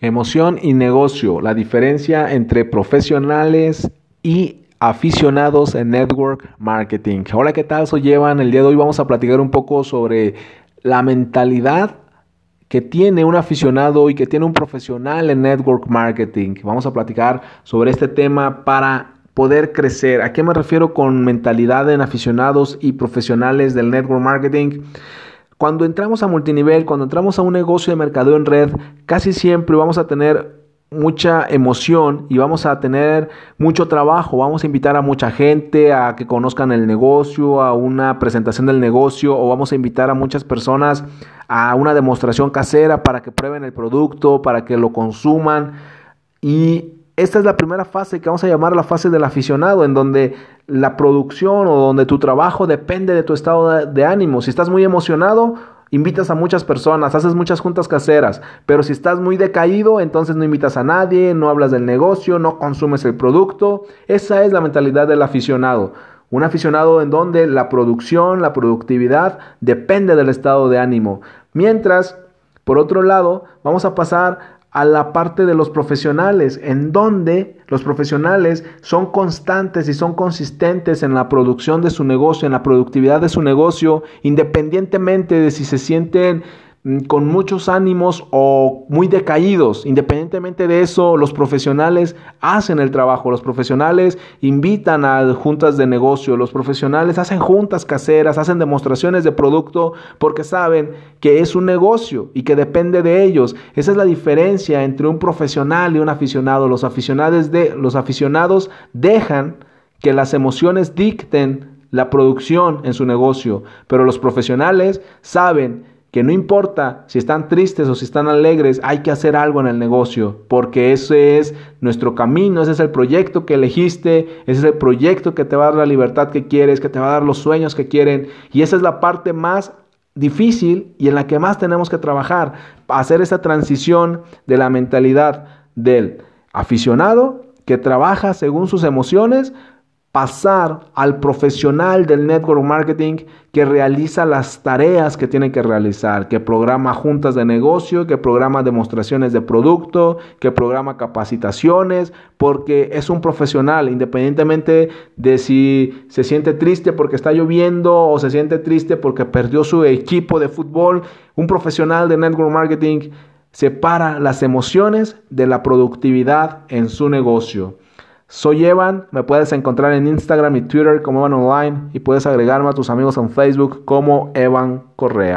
Emoción y negocio, la diferencia entre profesionales y aficionados en network marketing. Hola, ¿qué tal? Soy Evan. El día de hoy vamos a platicar un poco sobre la mentalidad que tiene un aficionado y que tiene un profesional en network marketing. Vamos a platicar sobre este tema para poder crecer. ¿A qué me refiero con mentalidad en aficionados y profesionales del network marketing? Cuando entramos a multinivel, cuando entramos a un negocio de mercadeo en red, casi siempre vamos a tener mucha emoción y vamos a tener mucho trabajo. Vamos a invitar a mucha gente a que conozcan el negocio, a una presentación del negocio o vamos a invitar a muchas personas a una demostración casera para que prueben el producto, para que lo consuman. Y esta es la primera fase que vamos a llamar la fase del aficionado, en donde la producción o donde tu trabajo depende de tu estado de, ánimo. Si estás muy emocionado, invitas a muchas personas, haces muchas juntas caseras, pero si estás muy decaído, entonces no invitas a nadie, no hablas del negocio, no consumes el producto. Esa es la mentalidad del aficionado. Un aficionado en donde la producción, la productividad depende del estado de ánimo. Mientras, por otro lado, vamos a pasar a la parte de los profesionales, en donde los profesionales son constantes y son consistentes en la producción de su negocio, en la productividad de su negocio, independientemente de si se sienten con muchos ánimos o muy decaídos. Independientemente de eso, los profesionales hacen el trabajo, los profesionales invitan a juntas de negocio, los profesionales hacen juntas caseras, hacen demostraciones de producto porque saben que es un negocio y que depende de ellos. Esa es la diferencia entre un profesional y un aficionado. Los aficionados, de, los aficionados dejan que las emociones dicten la producción en su negocio, pero los profesionales saben que no importa si están tristes o si están alegres, hay que hacer algo en el negocio, porque ese es nuestro camino, ese es el proyecto que elegiste, ese es el proyecto que te va a dar la libertad que quieres, que te va a dar los sueños que quieren, y esa es la parte más difícil y en la que más tenemos que trabajar, hacer esa transición de la mentalidad del aficionado que trabaja según sus emociones pasar al profesional del network marketing que realiza las tareas que tiene que realizar, que programa juntas de negocio, que programa demostraciones de producto, que programa capacitaciones, porque es un profesional, independientemente de si se siente triste porque está lloviendo o se siente triste porque perdió su equipo de fútbol, un profesional de network marketing separa las emociones de la productividad en su negocio. Soy Evan, me puedes encontrar en Instagram y Twitter como Evan Online y puedes agregarme a tus amigos en Facebook como Evan Correa.